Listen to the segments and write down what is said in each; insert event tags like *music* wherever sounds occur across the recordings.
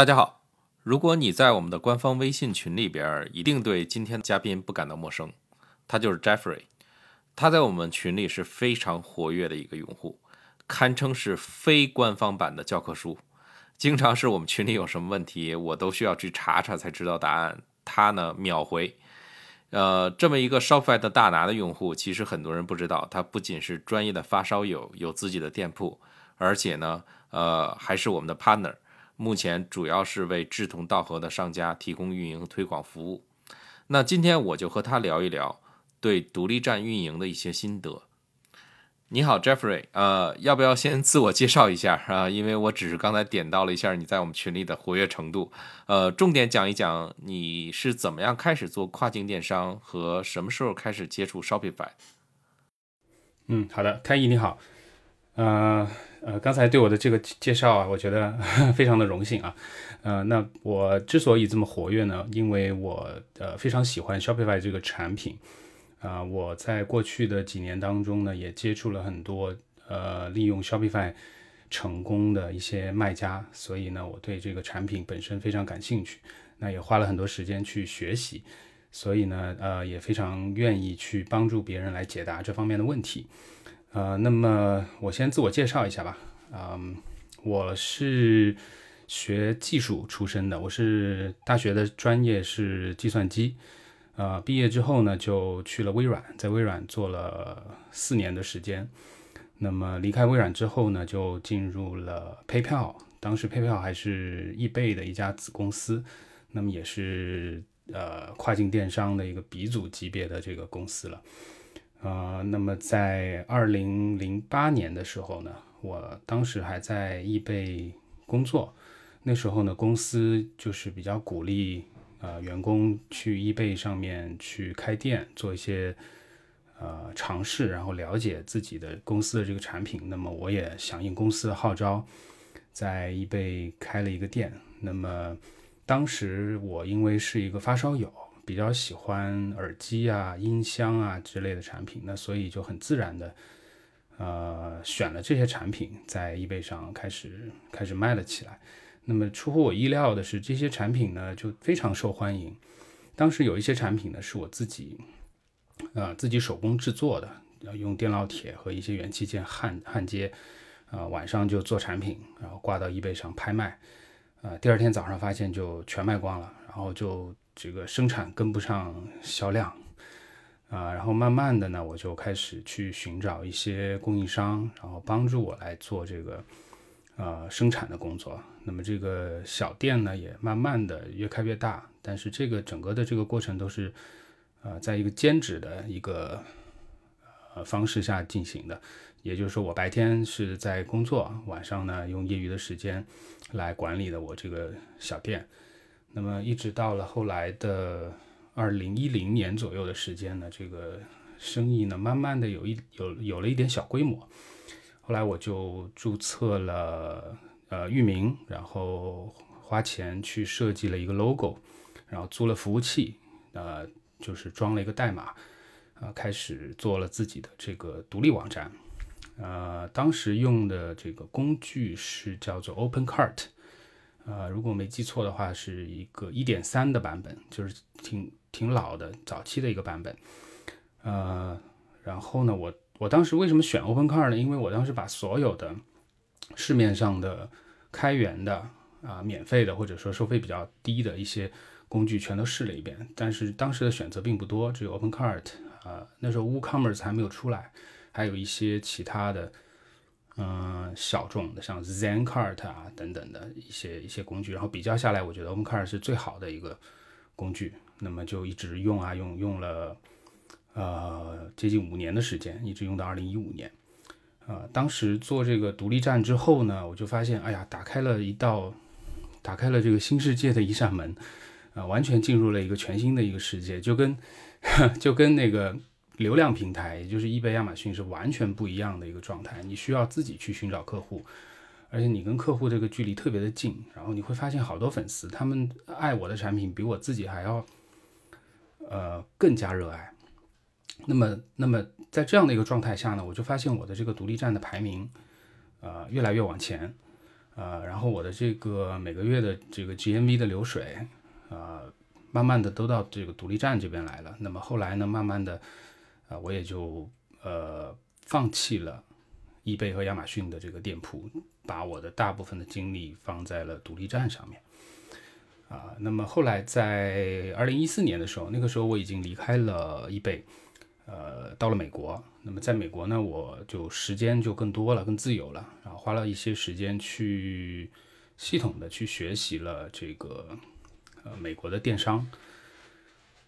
大家好，如果你在我们的官方微信群里边，一定对今天的嘉宾不感到陌生，他就是 Jeffrey。他在我们群里是非常活跃的一个用户，堪称是非官方版的教科书。经常是我们群里有什么问题，我都需要去查查才知道答案，他呢秒回。呃，这么一个 Shopify 的大拿的用户，其实很多人不知道，他不仅是专业的发烧友，有自己的店铺，而且呢，呃，还是我们的 partner。目前主要是为志同道合的商家提供运营推广服务。那今天我就和他聊一聊对独立站运营的一些心得。你好，Jeffrey，呃，要不要先自我介绍一下啊？因为我只是刚才点到了一下你在我们群里的活跃程度，呃，重点讲一讲你是怎么样开始做跨境电商和什么时候开始接触 Shopify。嗯，好的，开毅你好，呃。呃，刚才对我的这个介绍啊，我觉得 *laughs* 非常的荣幸啊。呃，那我之所以这么活跃呢，因为我呃非常喜欢 Shopify 这个产品啊。我在过去的几年当中呢，也接触了很多呃利用 Shopify 成功的一些卖家，所以呢，我对这个产品本身非常感兴趣。那也花了很多时间去学习，所以呢，呃，也非常愿意去帮助别人来解答这方面的问题。呃，那么我先自我介绍一下吧。嗯，我是学技术出身的，我是大学的专业是计算机。呃，毕业之后呢，就去了微软，在微软做了四年的时间。那么离开微软之后呢，就进入了 PayPal，当时 PayPal 还是易贝的一家子公司，那么也是呃跨境电商的一个鼻祖级别的这个公司了。呃，那么在二零零八年的时候呢，我当时还在易贝工作。那时候呢，公司就是比较鼓励呃员工去易贝上面去开店，做一些呃尝试，然后了解自己的公司的这个产品。那么我也响应公司的号召，在易贝开了一个店。那么当时我因为是一个发烧友。比较喜欢耳机啊、音箱啊之类的产品，那所以就很自然的，呃，选了这些产品，在易贝上开始开始卖了起来。那么出乎我意料的是，这些产品呢就非常受欢迎。当时有一些产品呢是我自己，呃，自己手工制作的，用电烙铁和一些元器件焊焊接，呃，晚上就做产品，然后挂到易贝上拍卖，呃，第二天早上发现就全卖光了，然后就。这个生产跟不上销量啊，然后慢慢的呢，我就开始去寻找一些供应商，然后帮助我来做这个呃生产的工作。那么这个小店呢，也慢慢的越开越大，但是这个整个的这个过程都是呃在一个兼职的一个呃方式下进行的，也就是说我白天是在工作，晚上呢用业余的时间来管理的我这个小店。那么一直到了后来的二零一零年左右的时间呢，这个生意呢慢慢的有一有有了一点小规模。后来我就注册了呃域名，然后花钱去设计了一个 logo，然后租了服务器，呃就是装了一个代码，呃开始做了自己的这个独立网站。呃当时用的这个工具是叫做 OpenCart。呃，如果没记错的话，是一个一点三的版本，就是挺挺老的早期的一个版本。呃，然后呢，我我当时为什么选 OpenCar 呢？因为我当时把所有的市面上的开源的啊、免费的或者说收费比较低的一些工具全都试了一遍，但是当时的选择并不多，只有 OpenCart 啊，那时候 WooCommerce 还没有出来，还有一些其他的。嗯，小众的像 ZenCart 啊等等的一些一些工具，然后比较下来，我觉得 OpenCart 是最好的一个工具。那么就一直用啊用，用了呃接近五年的时间，一直用到二零一五年。呃，当时做这个独立站之后呢，我就发现，哎呀，打开了一道，打开了这个新世界的一扇门，啊，完全进入了一个全新的一个世界，就跟 *laughs* 就跟那个流量平台，也就是易贝、亚马逊是完全不一样的一个状态。你需要自己去寻找客户，而且你跟客户这个距离特别的近，然后你会发现好多粉丝，他们爱我的产品比我自己还要，呃，更加热爱。那么，那么在这样的一个状态下呢，我就发现我的这个独立站的排名，呃，越来越往前，呃，然后我的这个每个月的这个 GMV 的流水，呃，慢慢的都到这个独立站这边来了。那么后来呢，慢慢的，啊，我也就呃放弃了易贝和亚马逊的这个店铺，把我的大部分的精力放在了独立站上面。啊，那么后来在二零一四年的时候，那个时候我已经离开了易贝。呃，到了美国，那么在美国呢，我就时间就更多了，更自由了，然后花了一些时间去系统的去学习了这个呃美国的电商，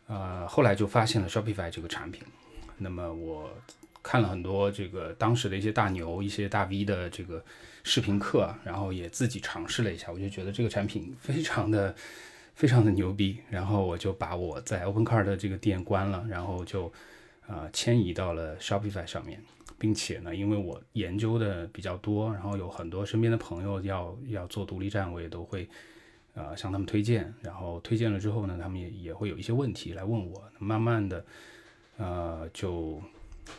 呃，后来就发现了 Shopify 这个产品，那么我看了很多这个当时的一些大牛、一些大 V 的这个视频课，然后也自己尝试了一下，我就觉得这个产品非常的非常的牛逼，然后我就把我在 OpenCart 的这个店关了，然后就。啊，迁移到了 Shopify 上面，并且呢，因为我研究的比较多，然后有很多身边的朋友要要做独立站，我也都会呃向他们推荐。然后推荐了之后呢，他们也也会有一些问题来问我。慢慢的，呃，就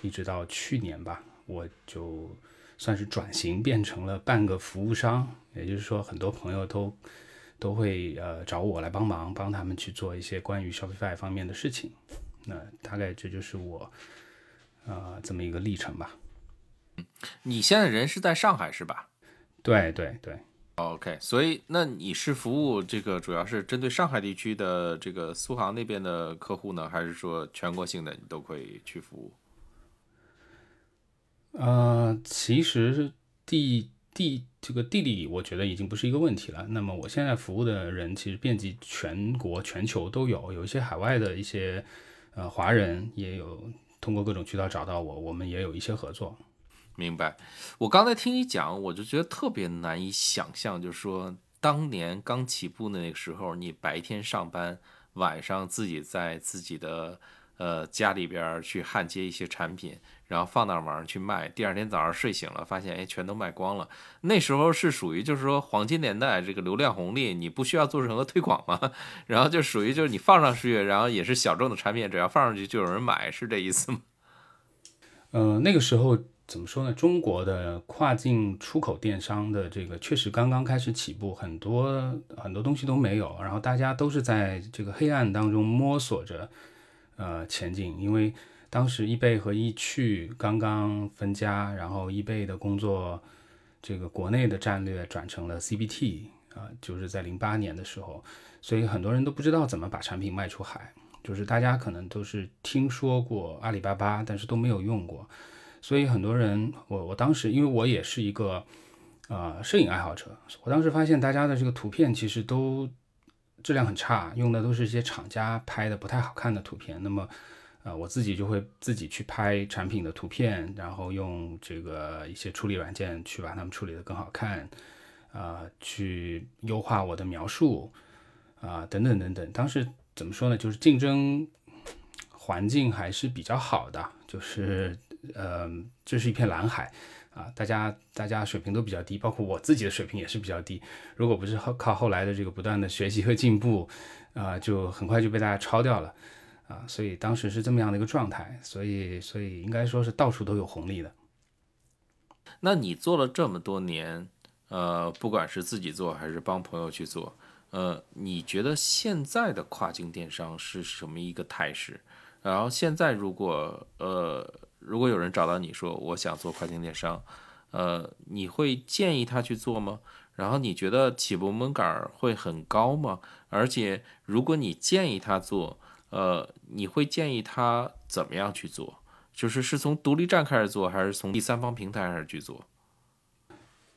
一直到去年吧，我就算是转型变成了半个服务商，也就是说，很多朋友都都会呃找我来帮忙，帮他们去做一些关于 Shopify 方面的事情。那大概这就是我，呃，这么一个历程吧。你现在人是在上海是吧？对对对。OK，所以那你是服务这个主要是针对上海地区的这个苏杭那边的客户呢，还是说全国性的你都可以去服务？呃，其实地地这个地理我觉得已经不是一个问题了。那么我现在服务的人其实遍及全国、全球都有，有一些海外的一些。呃，华人也有通过各种渠道找到我，我们也有一些合作。明白。我刚才听你讲，我就觉得特别难以想象，就是说当年刚起步的那个时候，你白天上班，晚上自己在自己的呃家里边去焊接一些产品。然后放那儿晚上去卖，第二天早上睡醒了，发现哎，全都卖光了。那时候是属于就是说黄金年代，这个流量红利，你不需要做任何推广嘛。然后就属于就是你放上去，然后也是小众的产品，只要放上去就有人买，是这意思吗？呃，那个时候怎么说呢？中国的跨境出口电商的这个确实刚刚开始起步，很多很多东西都没有，然后大家都是在这个黑暗当中摸索着呃前进，因为。当时易贝和易趣刚刚分家，然后易贝的工作，这个国内的战略转成了 CBT 啊，就是在零八年的时候，所以很多人都不知道怎么把产品卖出海，就是大家可能都是听说过阿里巴巴，但是都没有用过，所以很多人，我我当时因为我也是一个呃摄影爱好者，我当时发现大家的这个图片其实都质量很差，用的都是一些厂家拍的不太好看的图片，那么。啊，我自己就会自己去拍产品的图片，然后用这个一些处理软件去把它们处理得更好看，啊，去优化我的描述，啊，等等等等。当时怎么说呢？就是竞争环境还是比较好的，就是呃，这是一片蓝海啊，大家大家水平都比较低，包括我自己的水平也是比较低。如果不是靠靠后来的这个不断的学习和进步，啊，就很快就被大家超掉了。啊，所以当时是这么样的一个状态，所以所以应该说是到处都有红利的。那你做了这么多年，呃，不管是自己做还是帮朋友去做，呃，你觉得现在的跨境电商是什么一个态势？然后现在如果呃如果有人找到你说我想做跨境电商，呃，你会建议他去做吗？然后你觉得起步门槛会很高吗？而且如果你建议他做，呃，你会建议他怎么样去做？就是是从独立站开始做，还是从第三方平台开始去做？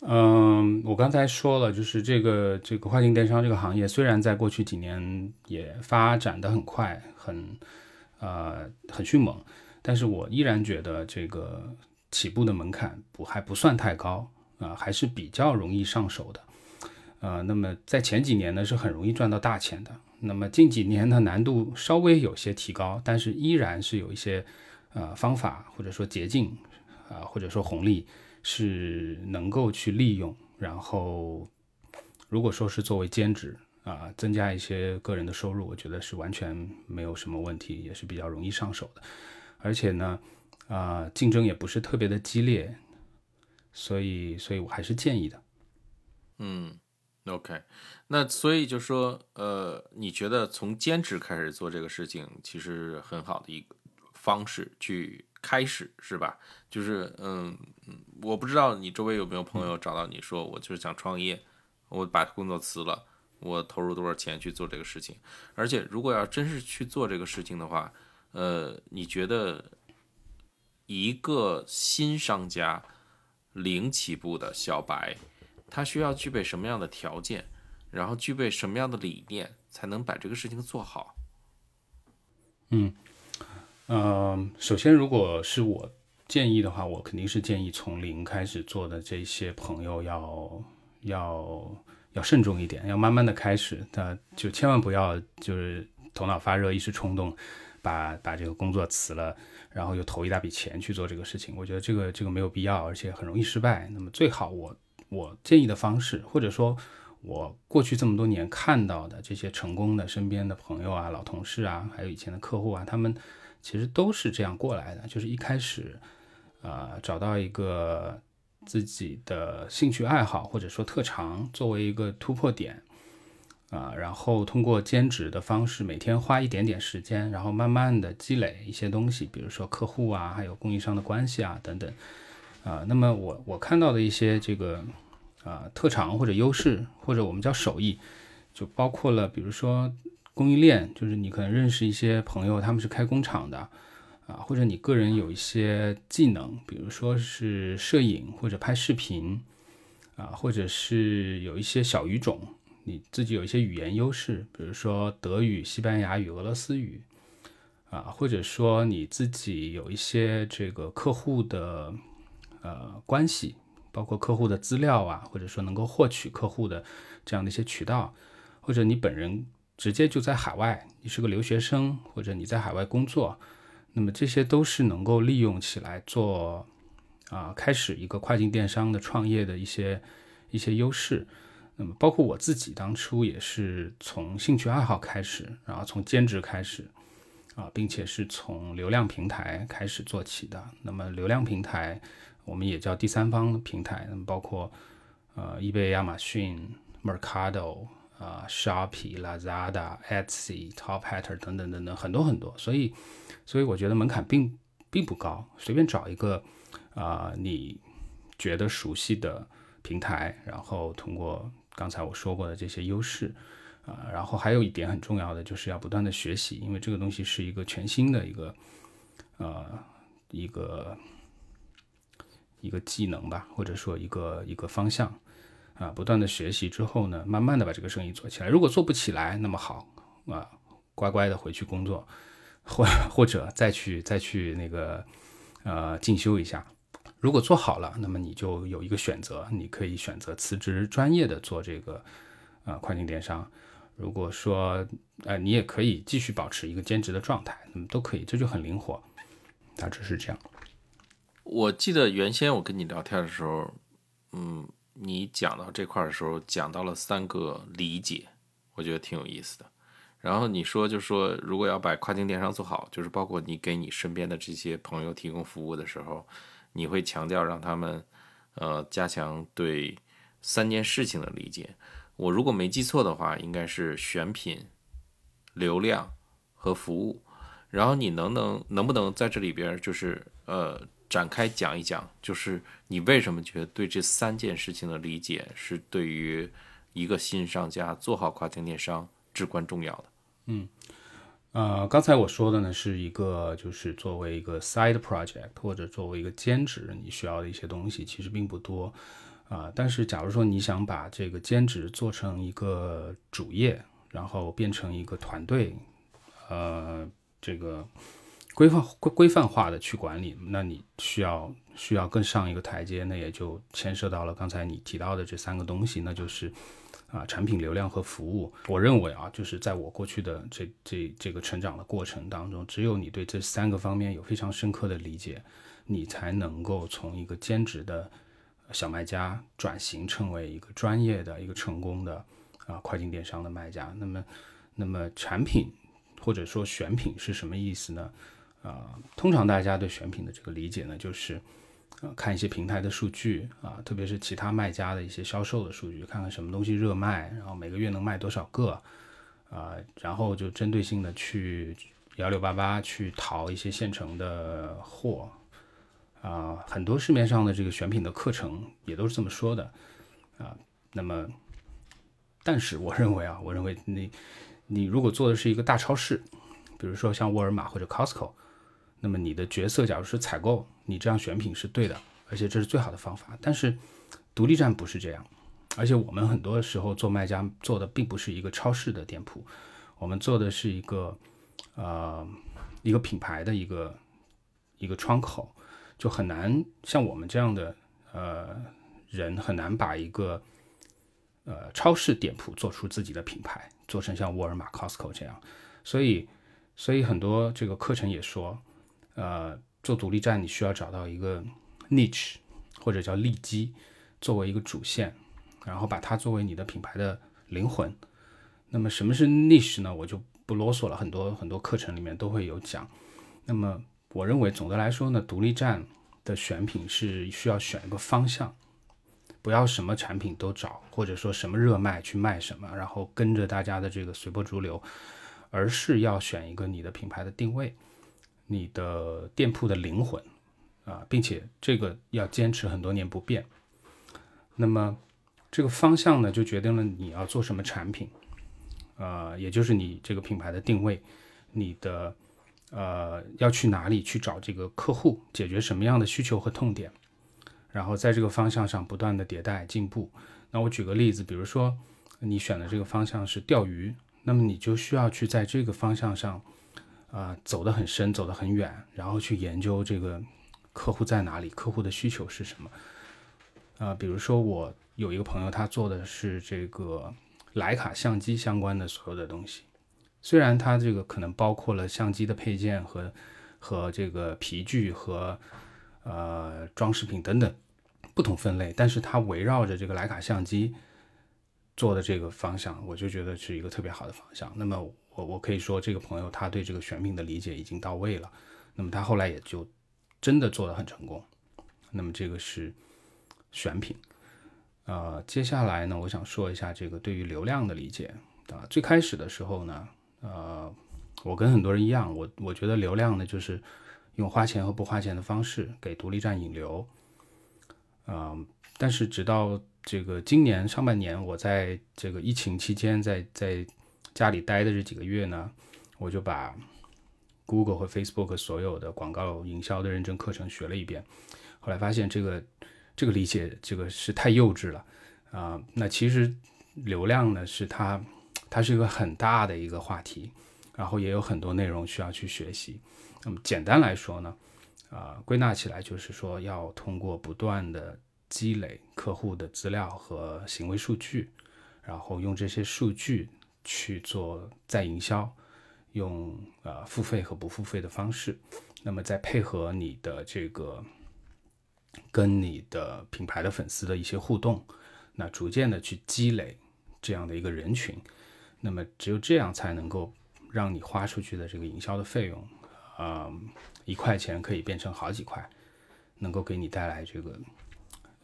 嗯，我刚才说了，就是这个这个跨境电商这个行业，虽然在过去几年也发展的很快，很呃很迅猛，但是我依然觉得这个起步的门槛不还不算太高啊，还是比较容易上手的。呃，那么在前几年呢，是很容易赚到大钱的。那么近几年呢，难度稍微有些提高，但是依然是有一些呃方法或者说捷径啊，或者说红利是能够去利用。然后，如果说是作为兼职啊，增加一些个人的收入，我觉得是完全没有什么问题，也是比较容易上手的。而且呢，啊，竞争也不是特别的激烈，所以，所以我还是建议的。嗯。OK，那所以就说，呃，你觉得从兼职开始做这个事情，其实很好的一个方式去开始，是吧？就是，嗯嗯，我不知道你周围有没有朋友找到你说，我就是想创业，我把工作辞了，我投入多少钱去做这个事情？而且，如果要真是去做这个事情的话，呃，你觉得一个新商家零起步的小白？他需要具备什么样的条件，然后具备什么样的理念，才能把这个事情做好？嗯，呃，首先，如果是我建议的话，我肯定是建议从零开始做的这些朋友要要要慎重一点，要慢慢的开始，那就千万不要就是头脑发热，一时冲动，把把这个工作辞了，然后又投一大笔钱去做这个事情。我觉得这个这个没有必要，而且很容易失败。那么最好我。我建议的方式，或者说，我过去这么多年看到的这些成功的身边的朋友啊、老同事啊，还有以前的客户啊，他们其实都是这样过来的。就是一开始，呃，找到一个自己的兴趣爱好或者说特长作为一个突破点，啊，然后通过兼职的方式，每天花一点点时间，然后慢慢的积累一些东西，比如说客户啊，还有供应商的关系啊等等。啊，那么我我看到的一些这个啊特长或者优势，或者我们叫手艺，就包括了，比如说供应链，就是你可能认识一些朋友，他们是开工厂的，啊，或者你个人有一些技能，比如说是摄影或者拍视频，啊，或者是有一些小语种，你自己有一些语言优势，比如说德语、西班牙语、俄罗斯语，啊，或者说你自己有一些这个客户的。呃，关系包括客户的资料啊，或者说能够获取客户的这样的一些渠道，或者你本人直接就在海外，你是个留学生，或者你在海外工作，那么这些都是能够利用起来做啊，开始一个跨境电商的创业的一些一些优势。那么包括我自己当初也是从兴趣爱好开始，然后从兼职开始啊，并且是从流量平台开始做起的。那么流量平台。我们也叫第三方平台，那么包括呃，eBay、亚马逊、Mercado 啊、Shopee、Lazada、Etsy、Top Hatter 等等等等很多很多，所以所以我觉得门槛并并不高，随便找一个啊你觉得熟悉的平台，然后通过刚才我说过的这些优势啊，然后还有一点很重要的就是要不断的学习，因为这个东西是一个全新的一个呃一个。一个技能吧，或者说一个一个方向，啊，不断的学习之后呢，慢慢的把这个生意做起来。如果做不起来，那么好啊，乖乖的回去工作，或或者再去再去那个呃进修一下。如果做好了，那么你就有一个选择，你可以选择辞职，专业的做这个啊跨境电商。如果说呃你也可以继续保持一个兼职的状态，那么都可以，这就很灵活，大致是这样。我记得原先我跟你聊天的时候，嗯，你讲到这块的时候，讲到了三个理解，我觉得挺有意思的。然后你说，就说如果要把跨境电商做好，就是包括你给你身边的这些朋友提供服务的时候，你会强调让他们，呃，加强对三件事情的理解。我如果没记错的话，应该是选品、流量和服务。然后你能能能不能在这里边就是呃。展开讲一讲，就是你为什么觉得对这三件事情的理解是对于一个新商家做好跨境电商至关重要的？嗯，呃，刚才我说的呢是一个，就是作为一个 side project 或者作为一个兼职，你需要的一些东西其实并不多啊。但是假如说你想把这个兼职做成一个主业，然后变成一个团队，呃，这个。规范规规范化的去管理，那你需要需要更上一个台阶，那也就牵涉到了刚才你提到的这三个东西，那就是啊产品流量和服务。我认为啊，就是在我过去的这这这个成长的过程当中，只有你对这三个方面有非常深刻的理解，你才能够从一个兼职的小卖家转型成为一个专业的一个成功的啊跨境电商的卖家。那么那么产品。或者说选品是什么意思呢？啊，通常大家对选品的这个理解呢，就是呃看一些平台的数据啊，特别是其他卖家的一些销售的数据，看看什么东西热卖，然后每个月能卖多少个啊，然后就针对性的去幺六八八去淘一些现成的货啊，很多市面上的这个选品的课程也都是这么说的啊。那么，但是我认为啊，我认为你。你如果做的是一个大超市，比如说像沃尔玛或者 Costco，那么你的角色假如是采购，你这样选品是对的，而且这是最好的方法。但是独立站不是这样，而且我们很多时候做卖家做的并不是一个超市的店铺，我们做的是一个呃一个品牌的一个一个窗口，就很难像我们这样的呃人很难把一个呃超市店铺做出自己的品牌。做成像沃尔玛、Costco 这样，所以，所以很多这个课程也说，呃，做独立站你需要找到一个 niche 或者叫利基，作为一个主线，然后把它作为你的品牌的灵魂。那么什么是 niche 呢？我就不啰嗦了，很多很多课程里面都会有讲。那么我认为总的来说呢，独立站的选品是需要选一个方向。不要什么产品都找，或者说什么热卖去卖什么，然后跟着大家的这个随波逐流，而是要选一个你的品牌的定位，你的店铺的灵魂啊，并且这个要坚持很多年不变。那么这个方向呢，就决定了你要做什么产品，呃，也就是你这个品牌的定位，你的呃要去哪里去找这个客户，解决什么样的需求和痛点。然后在这个方向上不断的迭代进步。那我举个例子，比如说你选的这个方向是钓鱼，那么你就需要去在这个方向上，啊，走得很深，走得很远，然后去研究这个客户在哪里，客户的需求是什么。啊，比如说我有一个朋友，他做的是这个徕卡相机相关的所有的东西，虽然他这个可能包括了相机的配件和和这个皮具和呃装饰品等等。不同分类，但是它围绕着这个徕卡相机做的这个方向，我就觉得是一个特别好的方向。那么我我可以说，这个朋友他对这个选品的理解已经到位了。那么他后来也就真的做得很成功。那么这个是选品。呃，接下来呢，我想说一下这个对于流量的理解啊。最开始的时候呢，呃，我跟很多人一样，我我觉得流量呢就是用花钱和不花钱的方式给独立站引流。啊，但是直到这个今年上半年，我在这个疫情期间，在在家里待的这几个月呢，我就把 Google 和 Facebook 所有的广告营销的认证课程学了一遍。后来发现这个这个理解这个是太幼稚了啊。那其实流量呢，是它它是一个很大的一个话题，然后也有很多内容需要去学习。那么简单来说呢？啊，归纳起来就是说，要通过不断的积累客户的资料和行为数据，然后用这些数据去做再营销，用呃付费和不付费的方式，那么再配合你的这个跟你的品牌的粉丝的一些互动，那逐渐的去积累这样的一个人群，那么只有这样才能够让你花出去的这个营销的费用，嗯。一块钱可以变成好几块，能够给你带来这个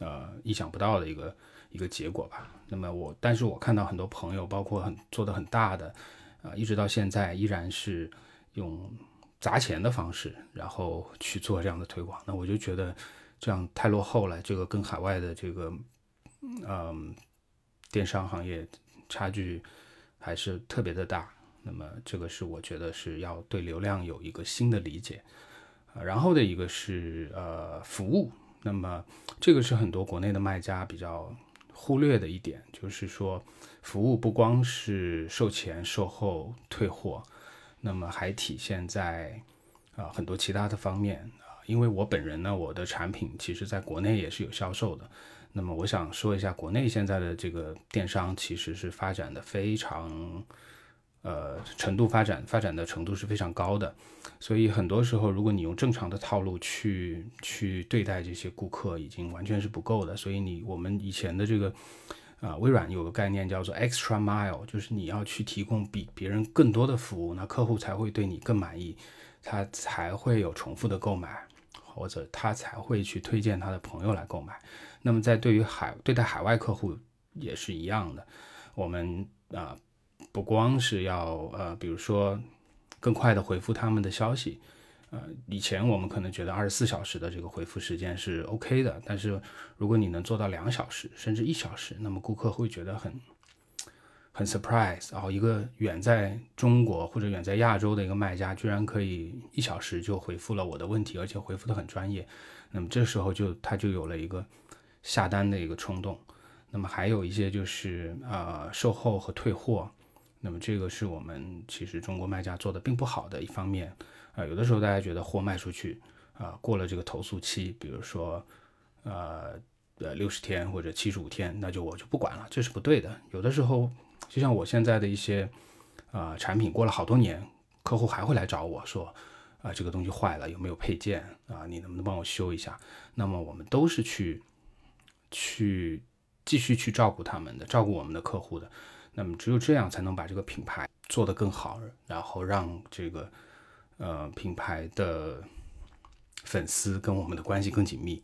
呃意想不到的一个一个结果吧。那么我，但是我看到很多朋友，包括很做的很大的，啊，一直到现在依然是用砸钱的方式，然后去做这样的推广。那我就觉得这样太落后了，这个跟海外的这个嗯电商行业差距还是特别的大。那么这个是我觉得是要对流量有一个新的理解。然后的一个是呃服务，那么这个是很多国内的卖家比较忽略的一点，就是说服务不光是售前、售后、退货，那么还体现在啊很多其他的方面啊。因为我本人呢，我的产品其实在国内也是有销售的。那么我想说一下，国内现在的这个电商其实是发展的非常，呃，程度发展发展的程度是非常高的。所以很多时候，如果你用正常的套路去去对待这些顾客，已经完全是不够的。所以你我们以前的这个，啊，微软有个概念叫做 extra mile，就是你要去提供比别人更多的服务，那客户才会对你更满意，他才会有重复的购买，或者他才会去推荐他的朋友来购买。那么在对于海对待海外客户也是一样的，我们啊不光是要呃，比如说更快的回复他们的消息，呃，以前我们可能觉得二十四小时的这个回复时间是 OK 的，但是如果你能做到两小时甚至一小时，那么顾客会觉得很很 surprise，然后一个远在中国或者远在亚洲的一个卖家居然可以一小时就回复了我的问题，而且回复的很专业，那么这时候就他就有了一个。下单的一个冲动，那么还有一些就是呃售后和退货，那么这个是我们其实中国卖家做的并不好的一方面啊，有的时候大家觉得货卖出去啊过了这个投诉期，比如说呃呃六十天或者七十五天，那就我就不管了，这是不对的。有的时候就像我现在的一些啊产品过了好多年，客户还会来找我说啊这个东西坏了有没有配件啊你能不能帮我修一下？那么我们都是去。去继续去照顾他们的，照顾我们的客户的，那么只有这样才能把这个品牌做得更好，然后让这个呃品牌的粉丝跟我们的关系更紧密。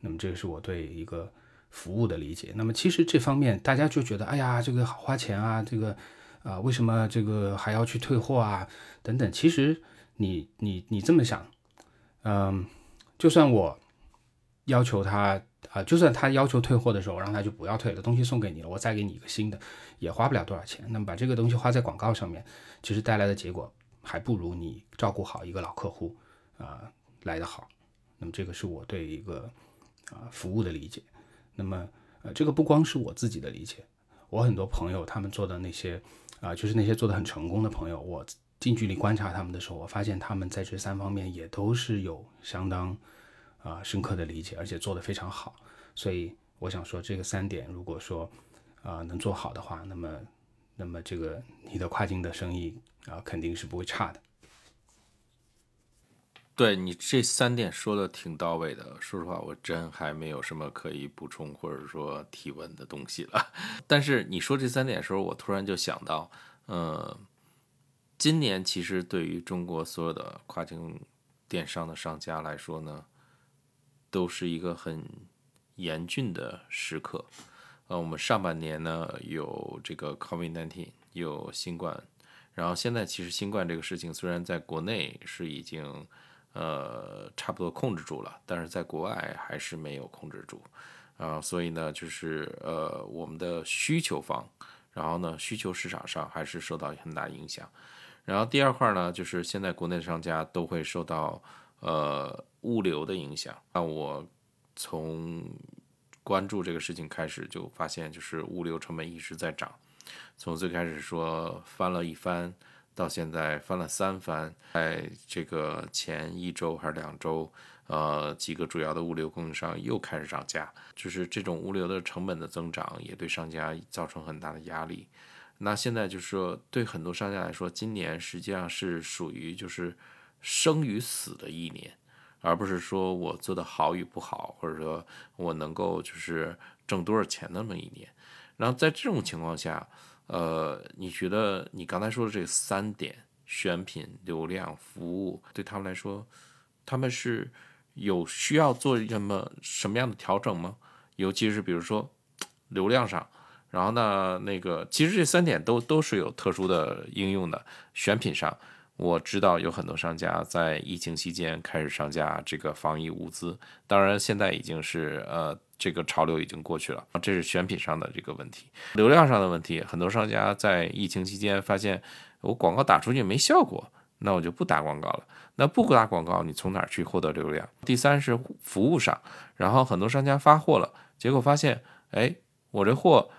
那么这个是我对一个服务的理解。那么其实这方面大家就觉得，哎呀，这个好花钱啊，这个啊为什么这个还要去退货啊等等。其实你你你这么想，嗯，就算我要求他。啊，就算他要求退货的时候，让他就不要退了，东西送给你了，我再给你一个新的，也花不了多少钱。那么把这个东西花在广告上面，其实带来的结果还不如你照顾好一个老客户啊来得好。那么这个是我对一个啊服务的理解。那么呃，这个不光是我自己的理解，我很多朋友他们做的那些啊，就是那些做的很成功的朋友，我近距离观察他们的时候，我发现他们在这三方面也都是有相当。啊，深刻的理解，而且做得非常好，所以我想说，这个三点，如果说啊能做好的话，那么，那么这个你的跨境的生意啊，肯定是不会差的。对你这三点说的挺到位的，说实话，我真还没有什么可以补充或者说提问的东西了。*laughs* 但是你说这三点的时候，我突然就想到，呃，今年其实对于中国所有的跨境电商的商家来说呢。都是一个很严峻的时刻，呃，我们上半年呢有这个 COVID-19，有新冠，然后现在其实新冠这个事情虽然在国内是已经呃差不多控制住了，但是在国外还是没有控制住，啊，所以呢就是呃我们的需求方，然后呢需求市场上还是受到很大影响，然后第二块呢就是现在国内的商家都会受到。呃，物流的影响。那我从关注这个事情开始，就发现就是物流成本一直在涨。从最开始说翻了一番，到现在翻了三番。在这个前一周还是两周，呃，几个主要的物流供应商又开始涨价。就是这种物流的成本的增长，也对商家造成很大的压力。那现在就是说，对很多商家来说，今年实际上是属于就是。生与死的一年，而不是说我做的好与不好，或者说我能够就是挣多少钱那么一年。然后在这种情况下，呃，你觉得你刚才说的这三点——选品、流量、服务，对他们来说，他们是有需要做什么什么样的调整吗？尤其是比如说流量上，然后呢，那个其实这三点都都是有特殊的应用的。选品上。我知道有很多商家在疫情期间开始上架这个防疫物资，当然现在已经是呃这个潮流已经过去了，这是选品上的这个问题，流量上的问题，很多商家在疫情期间发现我广告打出去没效果，那我就不打广告了。那不打广告，你从哪儿去获得流量？第三是服务上，然后很多商家发货了，结果发现，哎，我这货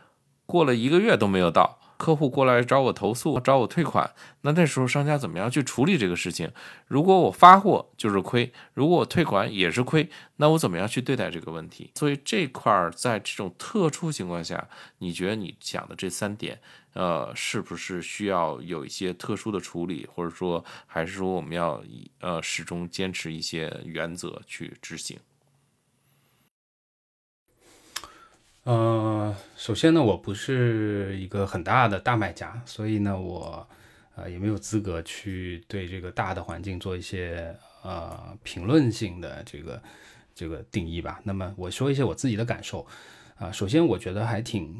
过了一个月都没有到。客户过来找我投诉，找我退款，那那时候商家怎么样去处理这个事情？如果我发货就是亏，如果我退款也是亏，那我怎么样去对待这个问题？所以这块儿在这种特殊情况下，你觉得你讲的这三点，呃，是不是需要有一些特殊的处理，或者说还是说我们要呃始终坚持一些原则去执行？呃，首先呢，我不是一个很大的大卖家，所以呢，我呃也没有资格去对这个大的环境做一些呃评论性的这个这个定义吧。那么我说一些我自己的感受啊。首先，我觉得还挺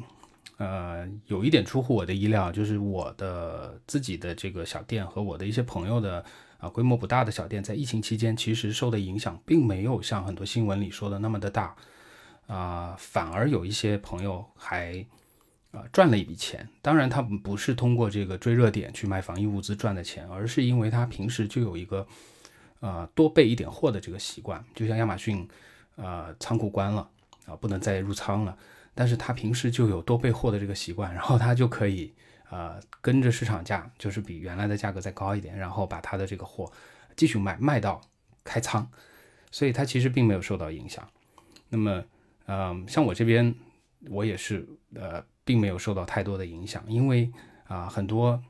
呃有一点出乎我的意料，就是我的自己的这个小店和我的一些朋友的啊规模不大的小店，在疫情期间其实受的影响并没有像很多新闻里说的那么的大。啊，反而有一些朋友还啊赚了一笔钱。当然，他们不是通过这个追热点去卖防疫物资赚的钱，而是因为他平时就有一个呃多备一点货的这个习惯。就像亚马逊，呃仓库关了啊，不能再入仓了，但是他平时就有多备货的这个习惯，然后他就可以呃跟着市场价，就是比原来的价格再高一点，然后把他的这个货继续卖，卖到开仓，所以他其实并没有受到影响。那么。嗯，像我这边，我也是，呃，并没有受到太多的影响，因为啊，很多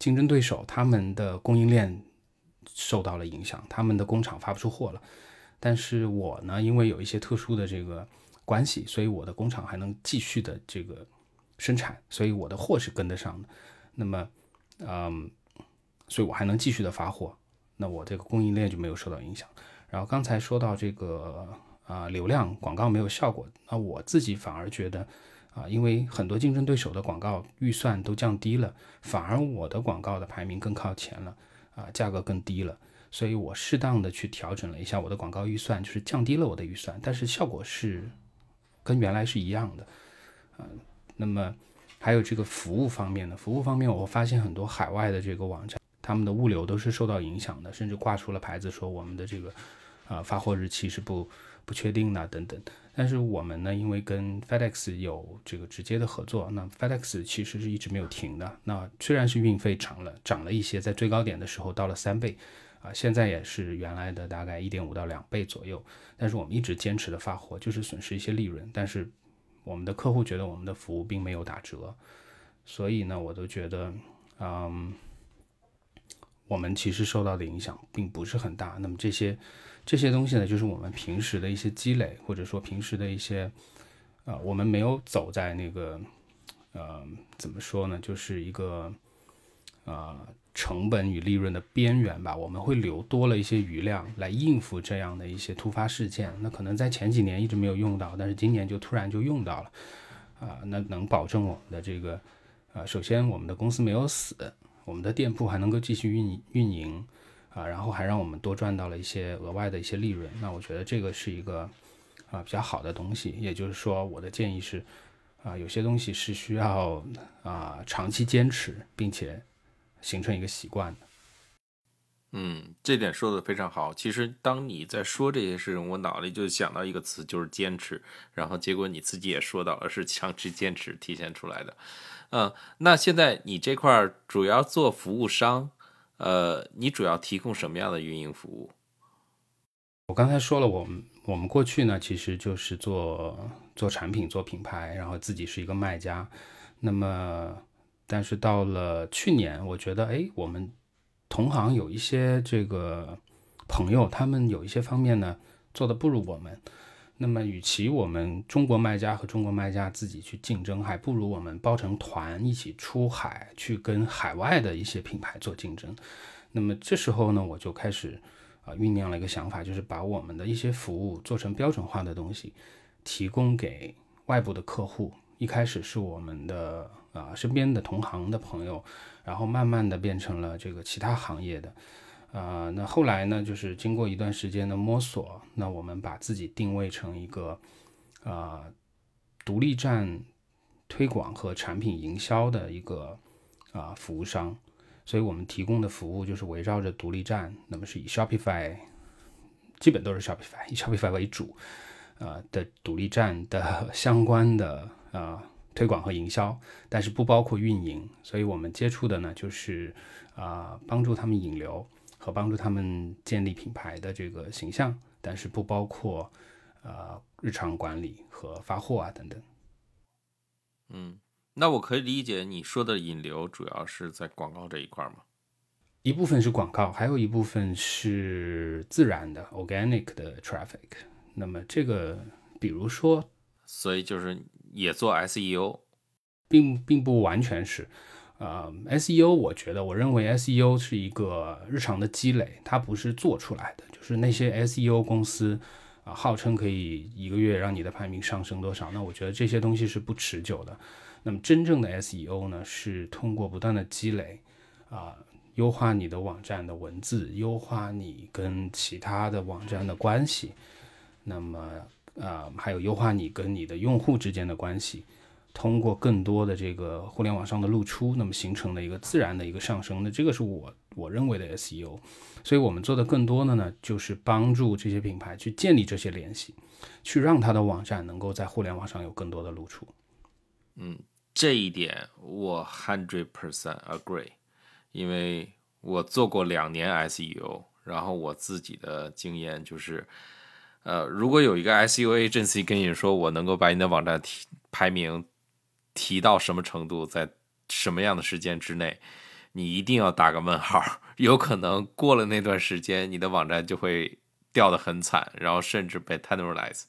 竞争对手他们的供应链受到了影响，他们的工厂发不出货了。但是我呢，因为有一些特殊的这个关系，所以我的工厂还能继续的这个生产，所以我的货是跟得上的。那么，嗯，所以我还能继续的发货，那我这个供应链就没有受到影响。然后刚才说到这个。啊，流量广告没有效果，那我自己反而觉得，啊，因为很多竞争对手的广告预算都降低了，反而我的广告的排名更靠前了，啊，价格更低了，所以我适当的去调整了一下我的广告预算，就是降低了我的预算，但是效果是跟原来是一样的，啊，那么还有这个服务方面的，服务方面我发现很多海外的这个网站，他们的物流都是受到影响的，甚至挂出了牌子说我们的这个啊发货日期是不。不确定呐，等等。但是我们呢，因为跟 FedEx 有这个直接的合作，那 FedEx 其实是一直没有停的。那虽然是运费涨了，涨了一些，在最高点的时候到了三倍，啊，现在也是原来的大概一点五到两倍左右。但是我们一直坚持的发货，就是损失一些利润。但是我们的客户觉得我们的服务并没有打折，所以呢，我都觉得，嗯，我们其实受到的影响并不是很大。那么这些。这些东西呢，就是我们平时的一些积累，或者说平时的一些，呃，我们没有走在那个，呃，怎么说呢，就是一个，呃，成本与利润的边缘吧。我们会留多了一些余量来应付这样的一些突发事件。那可能在前几年一直没有用到，但是今年就突然就用到了，啊，那能保证我们的这个，呃，首先我们的公司没有死，我们的店铺还能够继续运运营。啊，然后还让我们多赚到了一些额外的一些利润，那我觉得这个是一个啊比较好的东西。也就是说，我的建议是，啊，有些东西是需要啊长期坚持，并且形成一个习惯的。嗯，这点说的非常好。其实当你在说这些事情，我脑里就想到一个词，就是坚持。然后结果你自己也说到了，是长期坚持体现出来的。嗯，那现在你这块主要做服务商。呃，你主要提供什么样的运营服务？我刚才说了，我们我们过去呢，其实就是做做产品、做品牌，然后自己是一个卖家。那么，但是到了去年，我觉得，哎，我们同行有一些这个朋友，他们有一些方面呢，做的不如我们。那么，与其我们中国卖家和中国卖家自己去竞争，还不如我们包成团一起出海去跟海外的一些品牌做竞争。那么这时候呢，我就开始啊酝酿了一个想法，就是把我们的一些服务做成标准化的东西，提供给外部的客户。一开始是我们的啊身边的同行的朋友，然后慢慢的变成了这个其他行业的。啊，那后来呢？就是经过一段时间的摸索，那我们把自己定位成一个啊独立站推广和产品营销的一个啊服务商，所以我们提供的服务就是围绕着独立站，那么是以 Shopify 基本都是 Shopify 以 Shopify 为主啊的独立站的 *laughs* 相关的啊推广和营销，但是不包括运营。所以我们接触的呢，就是啊，帮助他们引流和帮助他们建立品牌的这个形象，但是不包括呃日常管理和发货啊等等。嗯，那我可以理解你说的引流主要是在广告这一块吗？一部分是广告，还有一部分是自然的 organic 的 traffic。那么这个，比如说，所以就是也做 SEO，并并不完全是。呃，SEO 我觉得，我认为 SEO 是一个日常的积累，它不是做出来的。就是那些 SEO 公司啊，号称可以一个月让你的排名上升多少，那我觉得这些东西是不持久的。那么真正的 SEO 呢，是通过不断的积累啊。优化你的网站的文字，优化你跟其他的网站的关系，那么啊，还有优化你跟你的用户之间的关系，通过更多的这个互联网上的露出，那么形成的一个自然的一个上升。那这个是我我认为的 SEO，所以我们做的更多的呢，就是帮助这些品牌去建立这些联系，去让他的网站能够在互联网上有更多的露出。嗯，这一点我 hundred percent agree。因为我做过两年 SEO，然后我自己的经验就是，呃，如果有一个 SEO agency 跟你说我能够把你的网站提排名提到什么程度，在什么样的时间之内，你一定要打个问号，有可能过了那段时间，你的网站就会掉得很惨，然后甚至被 penalize。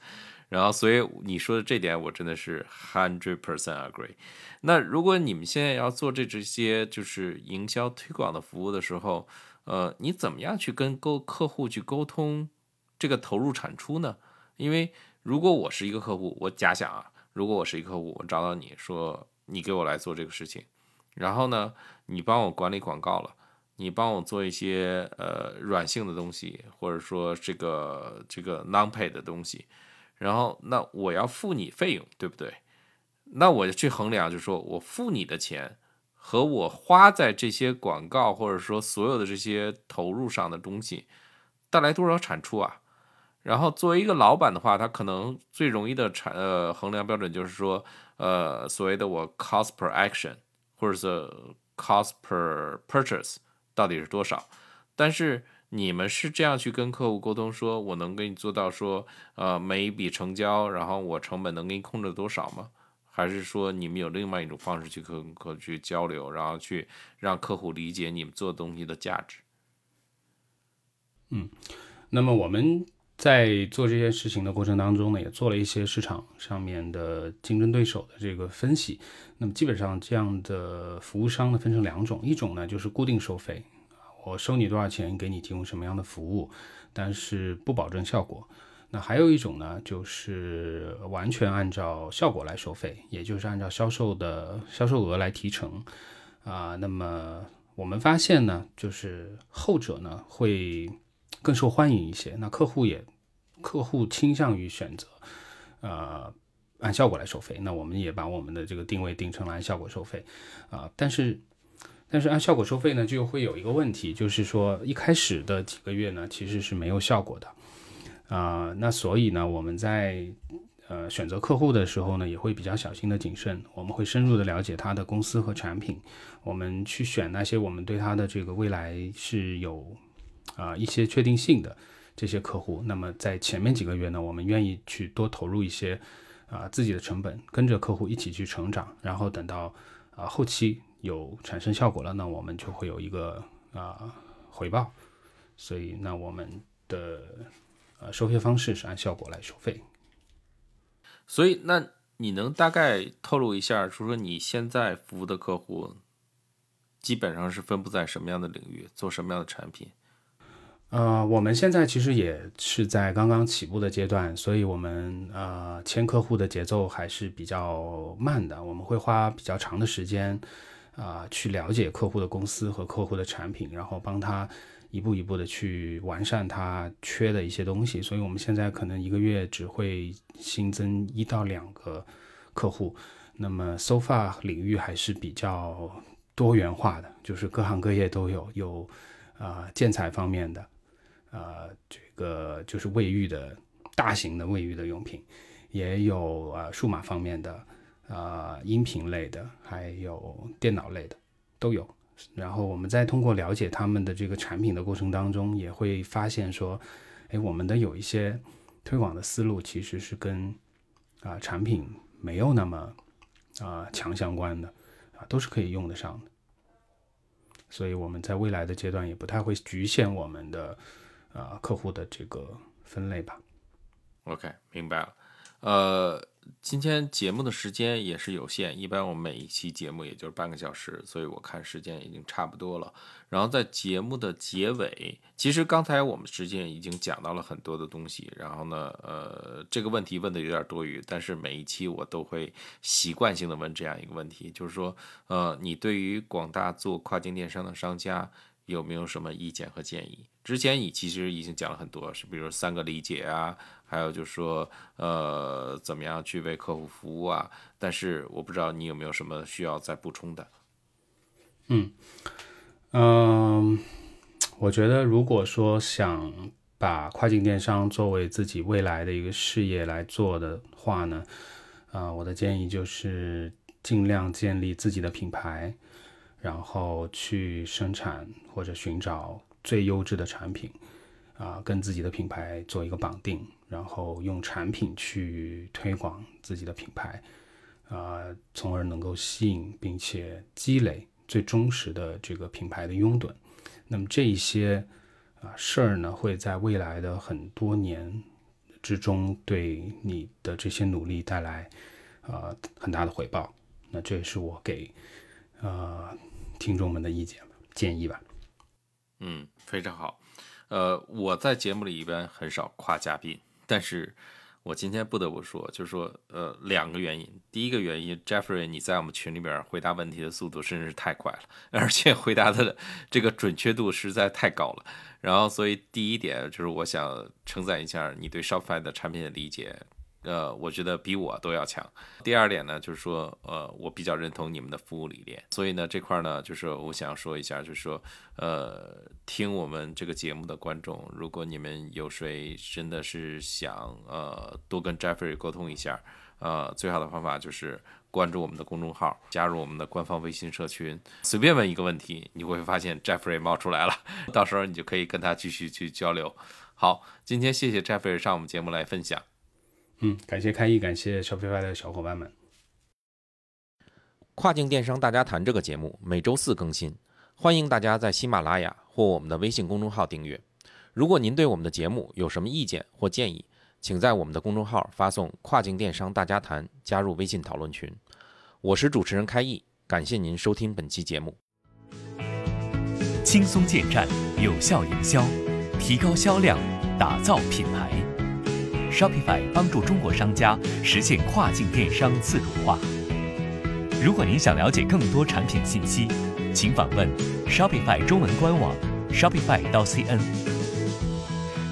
然后，所以你说的这点，我真的是 hundred percent agree。那如果你们现在要做这这些就是营销推广的服务的时候，呃，你怎么样去跟沟客户去沟通这个投入产出呢？因为如果我是一个客户，我假想啊，如果我是一个客户，我找到你说你给我来做这个事情，然后呢，你帮我管理广告了，你帮我做一些呃软性的东西，或者说这个这个 non pay 的东西。然后，那我要付你费用，对不对？那我就去衡量，就是说我付你的钱和我花在这些广告或者说所有的这些投入上的东西带来多少产出啊？然后作为一个老板的话，他可能最容易的产呃衡量标准就是说，呃，所谓的我 cost per action 或者是 cost per purchase 到底是多少？但是。你们是这样去跟客户沟通，说我能给你做到说，呃，每一笔成交，然后我成本能给你控制多少吗？还是说你们有另外一种方式去跟客户去交流，然后去让客户理解你们做东西的价值？嗯，那么我们在做这件事情的过程当中呢，也做了一些市场上面的竞争对手的这个分析。那么基本上这样的服务商呢，分成两种，一种呢就是固定收费。我收你多少钱，给你提供什么样的服务，但是不保证效果。那还有一种呢，就是完全按照效果来收费，也就是按照销售的销售额来提成啊。那么我们发现呢，就是后者呢会更受欢迎一些。那客户也客户倾向于选择呃按效果来收费。那我们也把我们的这个定位定成了按效果收费啊，但是。但是按效果收费呢，就会有一个问题，就是说一开始的几个月呢，其实是没有效果的，啊，那所以呢，我们在呃选择客户的时候呢，也会比较小心的谨慎，我们会深入的了解他的公司和产品，我们去选那些我们对他的这个未来是有啊一些确定性的这些客户。那么在前面几个月呢，我们愿意去多投入一些啊自己的成本，跟着客户一起去成长，然后等到啊后期。有产生效果了，那我们就会有一个啊回报，所以那我们的呃收费方式是按效果来收费。所以那你能大概透露一下，说说你现在服务的客户基本上是分布在什么样的领域，做什么样的产品？呃，我们现在其实也是在刚刚起步的阶段，所以我们呃签客户的节奏还是比较慢的，我们会花比较长的时间。啊，去了解客户的公司和客户的产品，然后帮他一步一步的去完善他缺的一些东西。所以，我们现在可能一个月只会新增一到两个客户。那么，so far 领域还是比较多元化的，就是各行各业都有，有啊建材方面的，啊这个就是卫浴的大型的卫浴的用品，也有啊数码方面的。啊音频类的，还有电脑类的都有。然后我们在通过了解他们的这个产品的过程当中，也会发现说，哎，我们的有一些推广的思路其实是跟啊产品没有那么啊强相关的啊，都是可以用得上的。所以我们在未来的阶段也不太会局限我们的啊客户的这个分类吧。OK，明白了。呃。今天节目的时间也是有限，一般我们每一期节目也就是半个小时，所以我看时间已经差不多了。然后在节目的结尾，其实刚才我们之间已经讲到了很多的东西。然后呢，呃，这个问题问的有点多余，但是每一期我都会习惯性的问这样一个问题，就是说，呃，你对于广大做跨境电商的商家。有没有什么意见和建议？之前你其实已经讲了很多，是比如三个理解啊，还有就是说，呃，怎么样去为客户服务啊？但是我不知道你有没有什么需要再补充的。嗯嗯，我觉得如果说想把跨境电商作为自己未来的一个事业来做的话呢，啊，我的建议就是尽量建立自己的品牌。然后去生产或者寻找最优质的产品，啊，跟自己的品牌做一个绑定，然后用产品去推广自己的品牌，啊，从而能够吸引并且积累最忠实的这个品牌的拥趸。那么这一些啊事儿呢，会在未来的很多年之中，对你的这些努力带来啊很大的回报。那这也是我给啊。听众们的意见，建议吧。嗯，非常好。呃，我在节目里一般很少夸嘉宾，但是我今天不得不说，就是说，呃，两个原因。第一个原因，Jeffrey，你在我们群里边回答问题的速度真是太快了，而且回答的这个准确度实在太高了。然后，所以第一点就是我想称赞一下你对 Shopify 的产品的理解。呃，我觉得比我都要强。第二点呢，就是说，呃，我比较认同你们的服务理念，所以呢，这块呢，就是我想说一下，就是说，呃，听我们这个节目的观众，如果你们有谁真的是想，呃，多跟 Jeffrey 沟通一下，呃，最好的方法就是关注我们的公众号，加入我们的官方微信社群，随便问一个问题，你会发现 Jeffrey 冒出来了，*laughs* 到时候你就可以跟他继续去交流。好，今天谢谢 Jeffrey 上我们节目来分享。嗯，感谢开易，感谢 Shopify 的小伙伴们。跨境电商大家谈这个节目每周四更新，欢迎大家在喜马拉雅或我们的微信公众号订阅。如果您对我们的节目有什么意见或建议，请在我们的公众号发送“跨境电商大家谈”加入微信讨论群。我是主持人开易，感谢您收听本期节目。轻松建站，有效营销，提高销量，打造品牌。Shopify 帮助中国商家实现跨境电商自主化。如果您想了解更多产品信息，请访问 Shopify 中文官网 shopify 到 cn，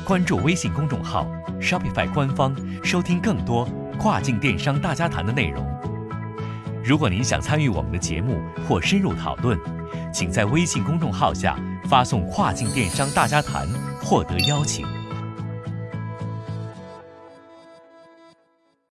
关注微信公众号 Shopify 官方，收听更多跨境电商大家谈的内容。如果您想参与我们的节目或深入讨论，请在微信公众号下发送“跨境电商大家谈”获得邀请。